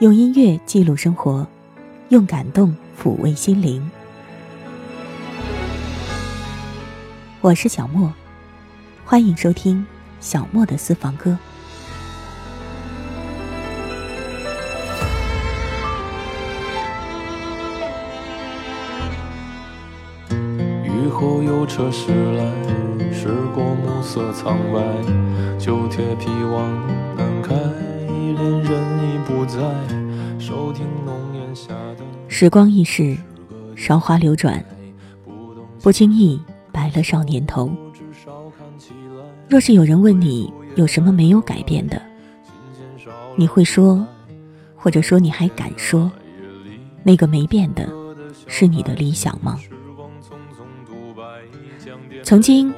用音乐记录生活，用感动抚慰心灵。我是小莫，欢迎收听小莫的私房歌。雨后有车驶来，驶过暮色苍白，旧铁皮往，恋人已不在，收听浓烟下的时光易逝，韶华流转，不经意白了少年头。若是有人问你有什么没有改变的，你会说，或者说你还敢说，那个没变的是你的理想吗？曾经，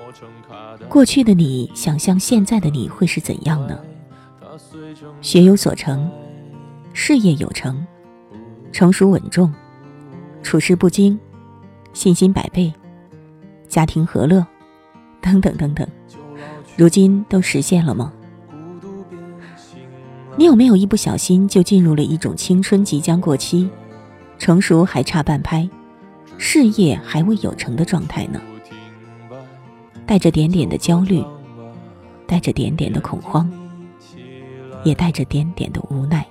过去的你想象现在的你会是怎样呢？学有所成，事业有成，成熟稳重，处事不惊，信心百倍，家庭和乐，等等等等，如今都实现了吗？你有没有一不小心就进入了一种青春即将过期，成熟还差半拍，事业还未有成的状态呢？带着点点的焦虑，带着点点的恐慌，也带着点点的无奈。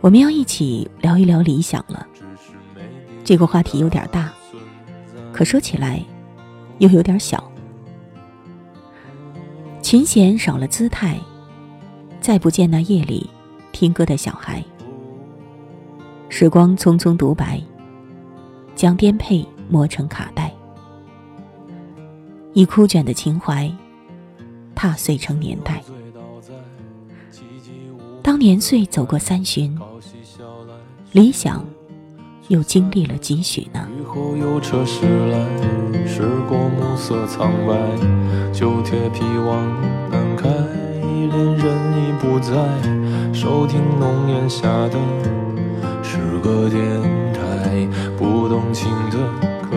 我们要一起聊一聊理想了。这个话题有点大，可说起来又有点小。琴弦少了姿态，再不见那夜里听歌的小孩。时光匆匆独白，将颠沛磨成卡带。以枯卷的情怀，踏碎成年代。当年岁走过三巡，理想又经历了几许呢？雨后有车驶来，驶过暮色苍白，旧铁皮往南开，恋人已不在，收听浓烟下的诗歌电台，不动情的。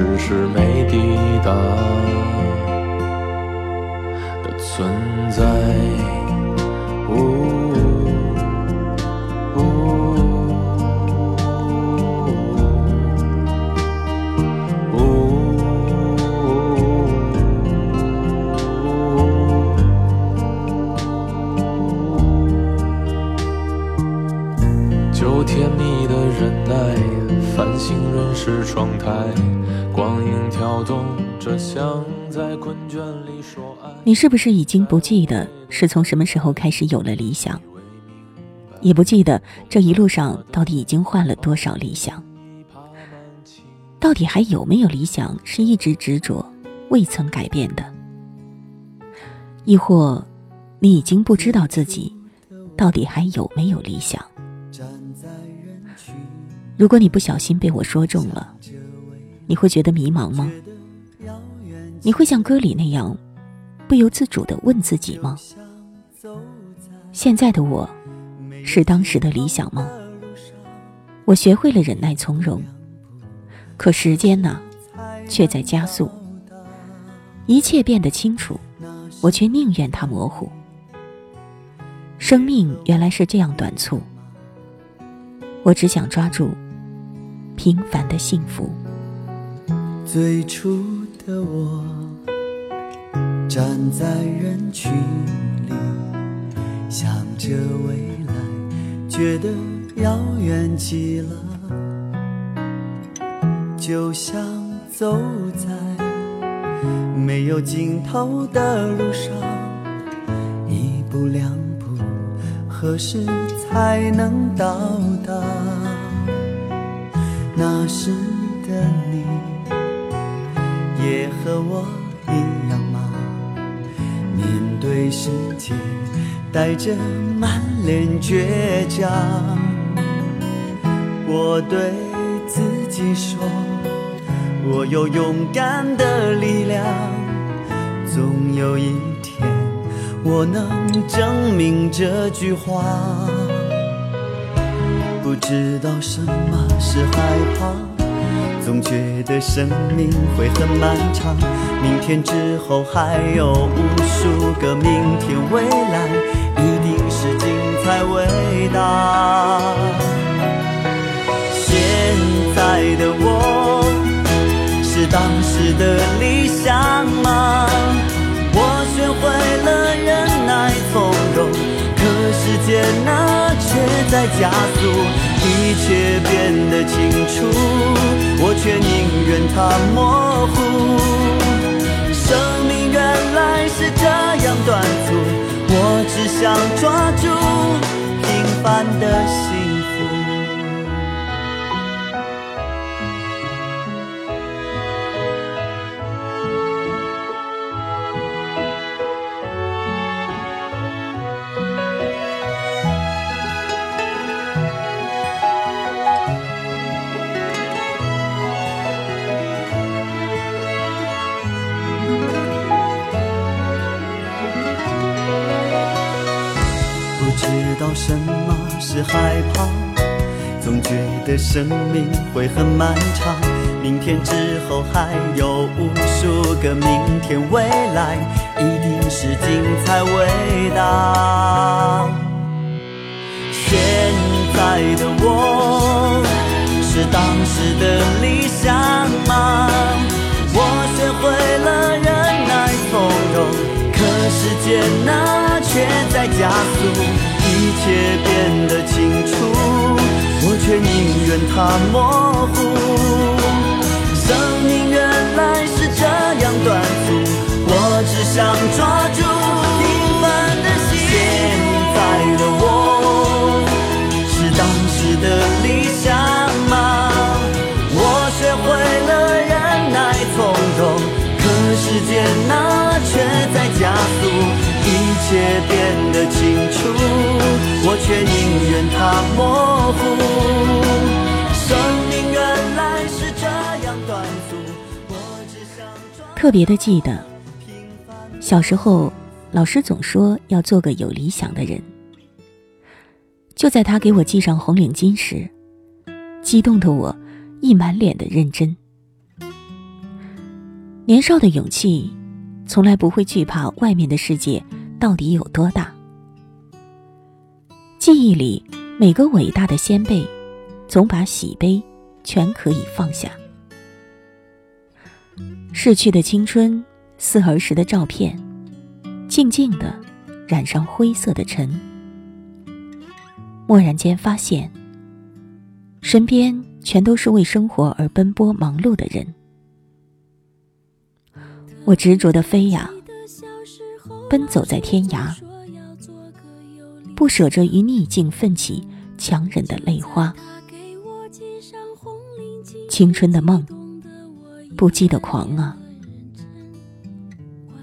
只是没抵达的存在，就甜蜜的忍耐，繁星润湿窗台。光影跳动着，像在困倦里说爱。你是不是已经不记得是从什么时候开始有了理想？也不记得这一路上到底已经换了多少理想？到底还有没有理想是一直执着、未曾改变的？亦或，你已经不知道自己到底还有没有理想？如果你不小心被我说中了，你会觉得迷茫吗？你会像歌里那样，不由自主的问自己吗？现在的我，是当时的理想吗？我学会了忍耐从容，可时间呢，却在加速，一切变得清楚，我却宁愿它模糊。生命原来是这样短促，我只想抓住。平凡的幸福。最初的我，站在人群里，想着未来，觉得遥远极了，就像走在没有尽头的路上，一步两步，何时才能到达？那时，也和我一样吗？面对世界，带着满脸倔强。我对自己说，我有勇敢的力量，总有一天，我能证明这句话。不知道什么是害怕，总觉得生命会很漫长。明天之后还有无数个明天，未来一定是精彩伟大。现在的我是当时的理想吗？我学会了忍耐从容，可时间呢？却在加速，一切变得清楚，我却宁愿它模糊。生命原来是这样短促，我只想抓住平凡的心什么是害怕，总觉得生命会很漫长。明天之后还有无数个明天，未来一定是精彩伟大。现在的我是当时的理想吗？我学会了忍耐从容，可时间呢却在加速。一切变得清楚，我却宁愿它模糊。生命原来是这样短促，我只想抓住平凡的幸福。现在的我是当时的理想吗？我学会了忍耐从容，可时间呢却在加速。一切变，我却宁愿它模糊。生命原来是这样短促，我只想特别的记得，小时候老师总说要做个有理想的人。就在他给我系上红领巾时，激动的我一满脸的认真。年少的勇气，从来不会惧怕外面的世界。到底有多大？记忆里每个伟大的先辈，总把喜悲全可以放下。逝去的青春，似儿时的照片，静静的染上灰色的尘。蓦然间发现，身边全都是为生活而奔波忙碌的人。我执着的飞呀，奔走在天涯，不舍着与逆境奋起强忍的泪花。青春的梦，不羁的狂啊，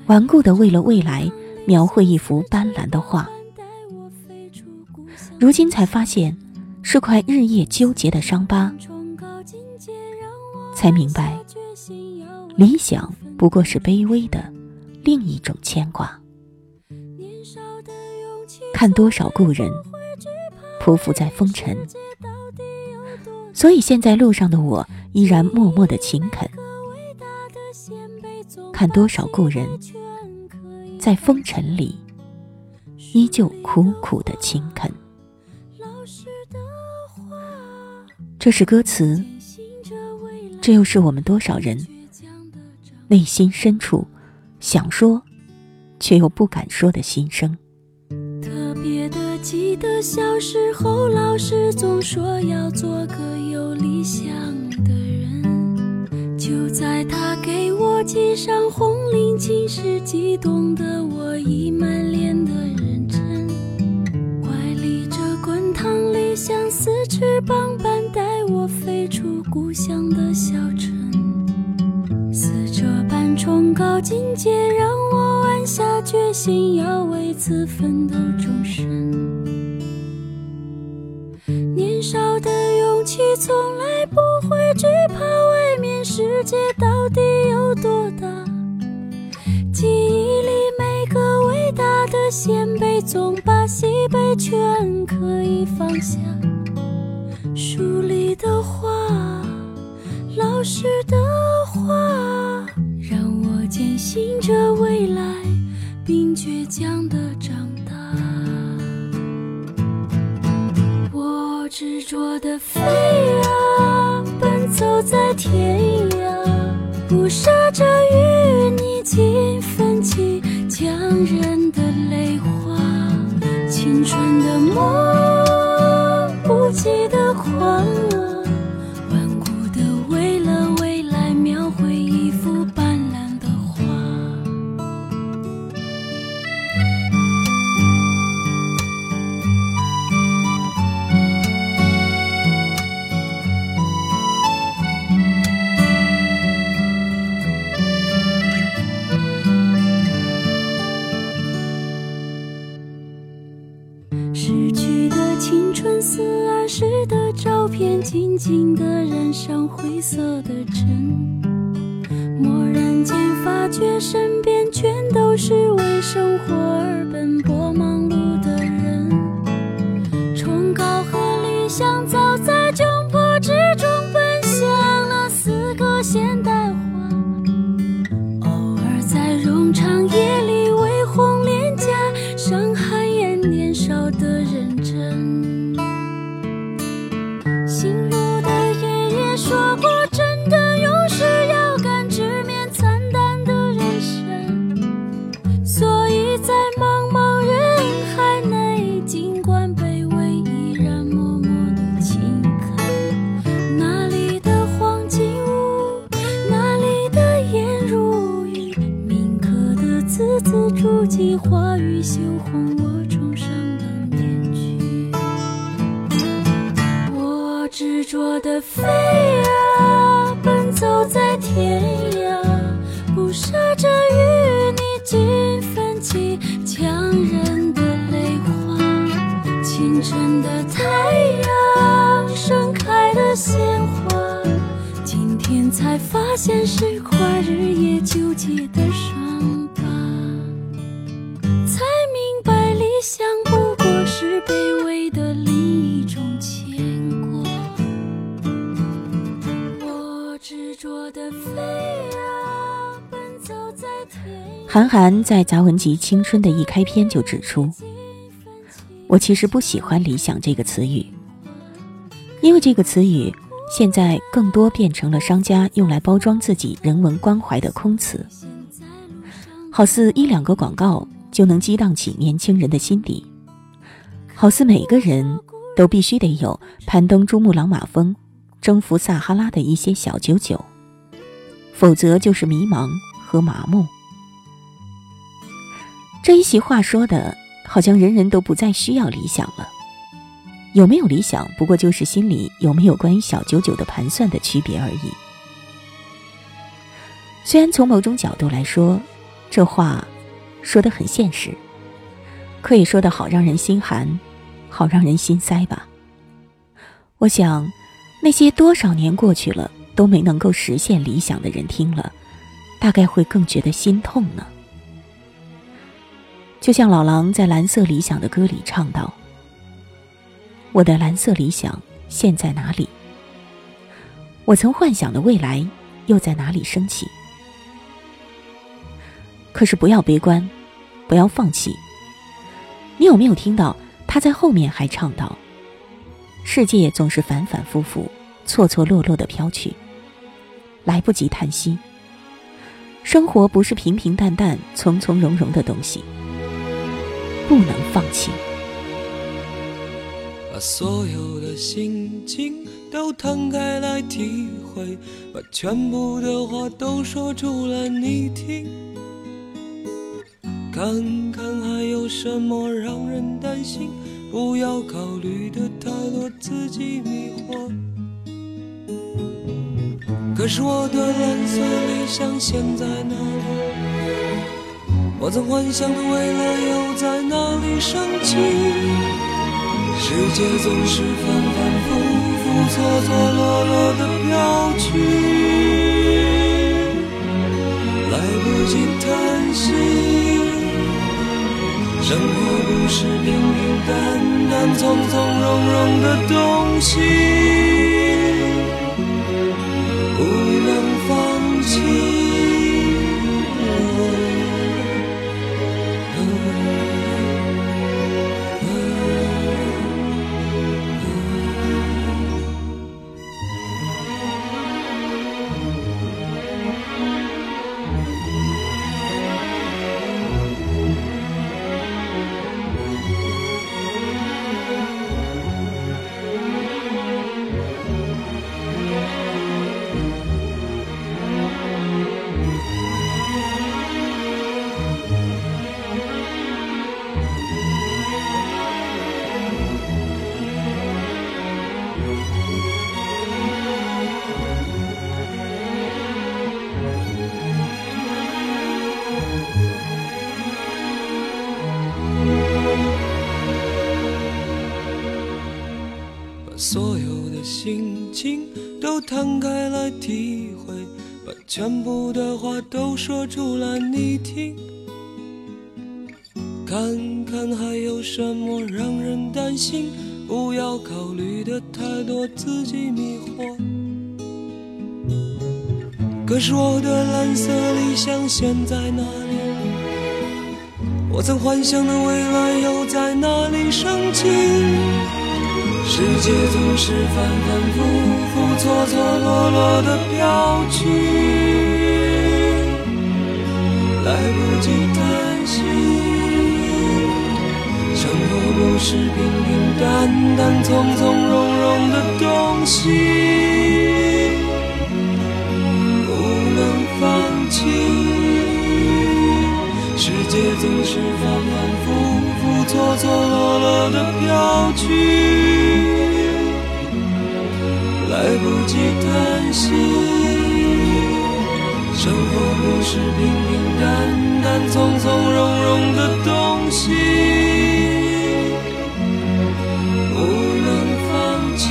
顽固的为了未来描绘一幅斑斓的画。如今才发现，是块日夜纠结的伤疤。才明白，理想不过是卑微的另一种牵挂。看多少故人匍匐在风尘，所以现在路上的我依然默默的勤恳。看多少故人在风尘里，依旧苦苦的勤恳。这是歌词，这又是我们多少人内心深处想说却又不敢说的心声。记得小时候，老师总说要做个有理想的人。就在他给我系上红领巾时，激动的我已满脸的认真，怀里这滚烫理想似翅膀般带我。飞出故乡的小城，似这般崇高境界，让我暗下决心要为此奋斗终身。年少的勇气从来不会惧怕外面世界到底有多大，记忆里每个伟大的先辈，总把喜悲全可以放下。书里的话，老师的话，让我坚信着未来，并倔强的长执着的飞啊，奔走在天涯，不舍着与你尽分起将人的泪花，青春的梦，不羁的。狂浪，青春似儿时的。照片静静的染上灰色的尘，蓦然间发觉身边全都是为生活而奔波韩寒在杂文集《青春》的一开篇就指出，我其实不喜欢“理想”这个词语，因为这个词语。现在更多变成了商家用来包装自己人文关怀的空词，好似一两个广告就能激荡起年轻人的心底，好似每个人都必须得有攀登珠穆朗玛峰、征服撒哈拉的一些小九九，否则就是迷茫和麻木。这一席话说的，好像人人都不再需要理想了。有没有理想，不过就是心里有没有关于小九九的盘算的区别而已。虽然从某种角度来说，这话说得很现实，可以说的好让人心寒，好让人心塞吧。我想，那些多少年过去了都没能够实现理想的人听了，大概会更觉得心痛呢。就像老狼在《蓝色理想》的歌里唱道。我的蓝色理想现在哪里？我曾幻想的未来又在哪里升起？可是不要悲观，不要放弃。你有没有听到他在后面还唱道：“世界总是反反复复、错错落落的飘去，来不及叹息。生活不是平平淡淡、从从容容的东西，不能放弃。”把所有的心情都摊开来体会，把全部的话都说出来你听，看看还有什么让人担心，不要考虑的太多，自己迷惑。可是我的蓝色理想现在哪里？我曾幻想的未来又在哪里升起？世界总是反反复复、错错落落的飘去，来不及叹息。生活不是平平淡淡、从从容容的东西。摊开来体会，把全部的话都说出来你听，看看还有什么让人担心，不要考虑的太多，自己迷惑。可是我的蓝色理想现在哪里？我曾幻想的未来又在哪里升起？世界总是反反复复、错错落落的飘去，来不及叹息。生活不是平平淡淡、从从容容的东西，不能放弃。世界总是反反复复、错错落落的飘去。来不及叹息，生活不是平平淡淡、从从容容的东西，不能放弃。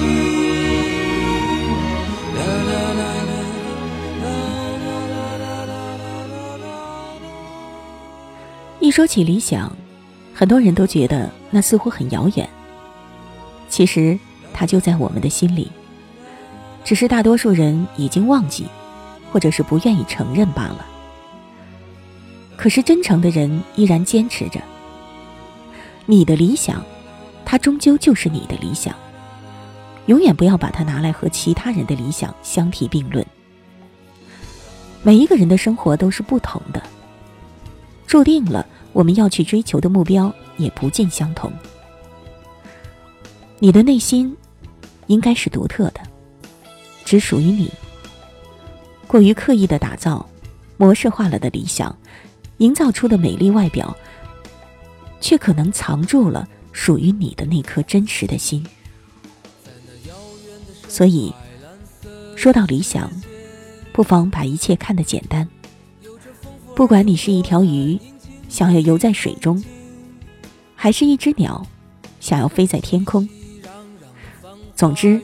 一说起理想，很多人都觉得那似乎很遥远，其实它就在我们的心里。只是大多数人已经忘记，或者是不愿意承认罢了。可是真诚的人依然坚持着。你的理想，它终究就是你的理想。永远不要把它拿来和其他人的理想相提并论。每一个人的生活都是不同的，注定了我们要去追求的目标也不尽相同。你的内心应该是独特的，只属于你。过于刻意的打造、模式化了的理想，营造出的美丽外表，却可能藏住了属于你的那颗真实的心。所以，说到理想，不妨把一切看得简单。不管你是一条鱼，想要游在水中，还是一只鸟，想要飞在天空。总之，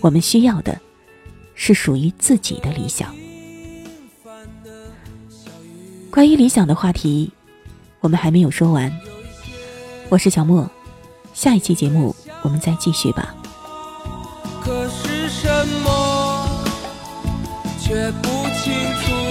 我们需要的是属于自己的理想。关于理想的话题，我们还没有说完。我是小莫，下一期节目我们再继续吧。可是什么，却不清楚。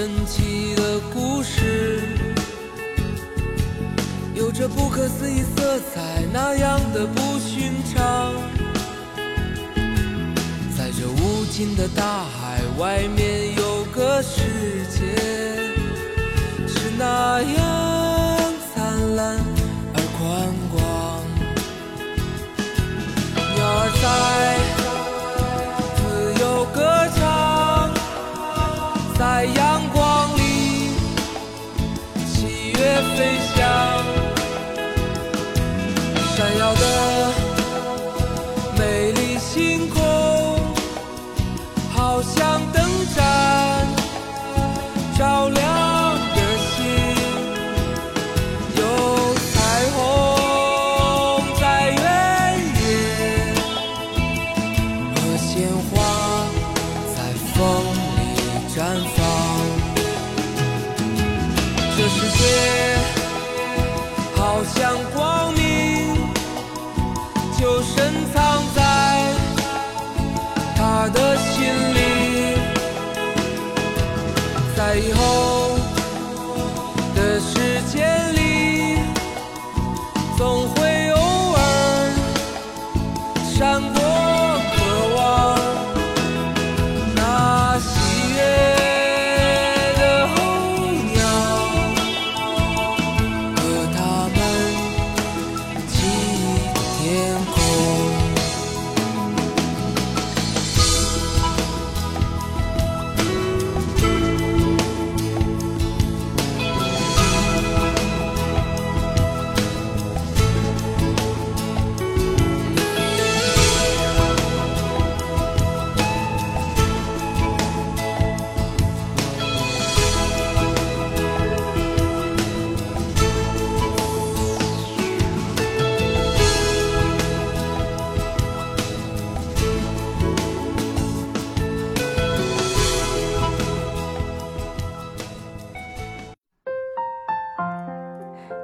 神奇的故事，有着不可思议色彩，那样的不寻常。在这无尽的大海外面，有个世界，是那样灿烂而宽广。鸟儿在。喜以后